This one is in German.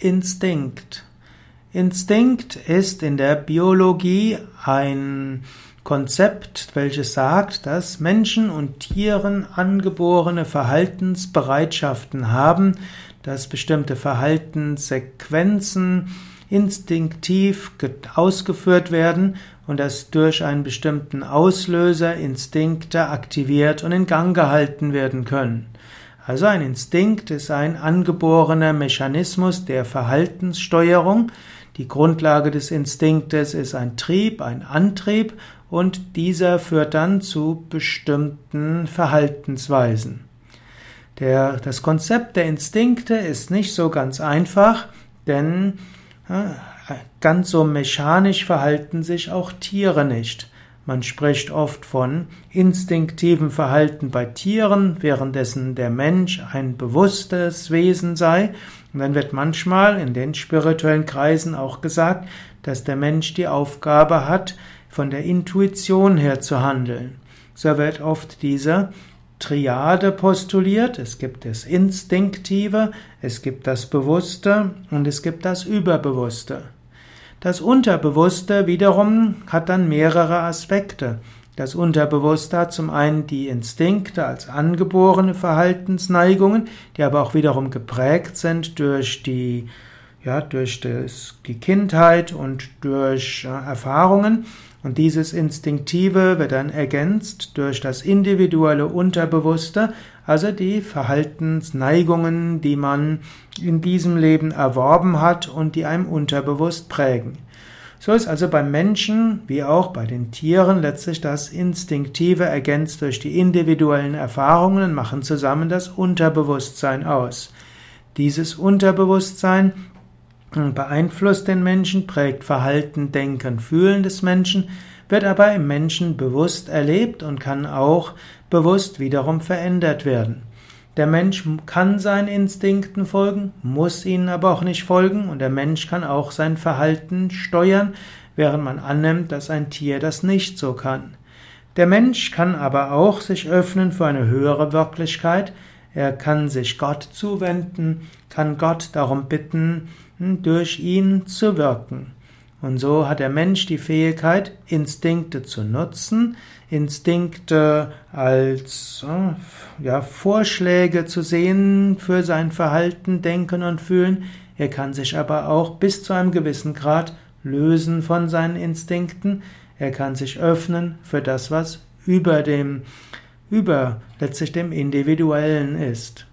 Instinkt. Instinkt ist in der Biologie ein Konzept, welches sagt, dass Menschen und Tieren angeborene Verhaltensbereitschaften haben, dass bestimmte Verhaltenssequenzen instinktiv ausgeführt werden und dass durch einen bestimmten Auslöser Instinkte aktiviert und in Gang gehalten werden können. Also ein Instinkt ist ein angeborener Mechanismus der Verhaltenssteuerung. Die Grundlage des Instinktes ist ein Trieb, ein Antrieb und dieser führt dann zu bestimmten Verhaltensweisen. Der, das Konzept der Instinkte ist nicht so ganz einfach, denn ganz so mechanisch verhalten sich auch Tiere nicht. Man spricht oft von instinktivem Verhalten bei Tieren, währenddessen der Mensch ein bewusstes Wesen sei. Und dann wird manchmal in den spirituellen Kreisen auch gesagt, dass der Mensch die Aufgabe hat, von der Intuition her zu handeln. So wird oft diese Triade postuliert. Es gibt das Instinktive, es gibt das Bewusste und es gibt das Überbewusste. Das Unterbewusste wiederum hat dann mehrere Aspekte. Das Unterbewusste hat zum einen die Instinkte als angeborene Verhaltensneigungen, die aber auch wiederum geprägt sind durch die, ja, durch das, die Kindheit und durch äh, Erfahrungen. Und dieses Instinktive wird dann ergänzt durch das individuelle Unterbewusste, also die Verhaltensneigungen, die man in diesem Leben erworben hat und die einem unterbewusst prägen. So ist also beim Menschen wie auch bei den Tieren letztlich das Instinktive ergänzt durch die individuellen Erfahrungen und machen zusammen das Unterbewusstsein aus. Dieses Unterbewusstsein beeinflusst den Menschen, prägt Verhalten, Denken, Fühlen des Menschen, wird aber im Menschen bewusst erlebt und kann auch bewusst wiederum verändert werden. Der Mensch kann seinen Instinkten folgen, muss ihnen aber auch nicht folgen und der Mensch kann auch sein Verhalten steuern, während man annimmt, dass ein Tier das nicht so kann. Der Mensch kann aber auch sich öffnen für eine höhere Wirklichkeit, er kann sich Gott zuwenden, kann Gott darum bitten, durch ihn zu wirken. Und so hat der Mensch die Fähigkeit, Instinkte zu nutzen, Instinkte als ja, Vorschläge zu sehen für sein Verhalten, Denken und Fühlen. Er kann sich aber auch bis zu einem gewissen Grad lösen von seinen Instinkten. Er kann sich öffnen für das, was über dem, über letztlich dem Individuellen ist.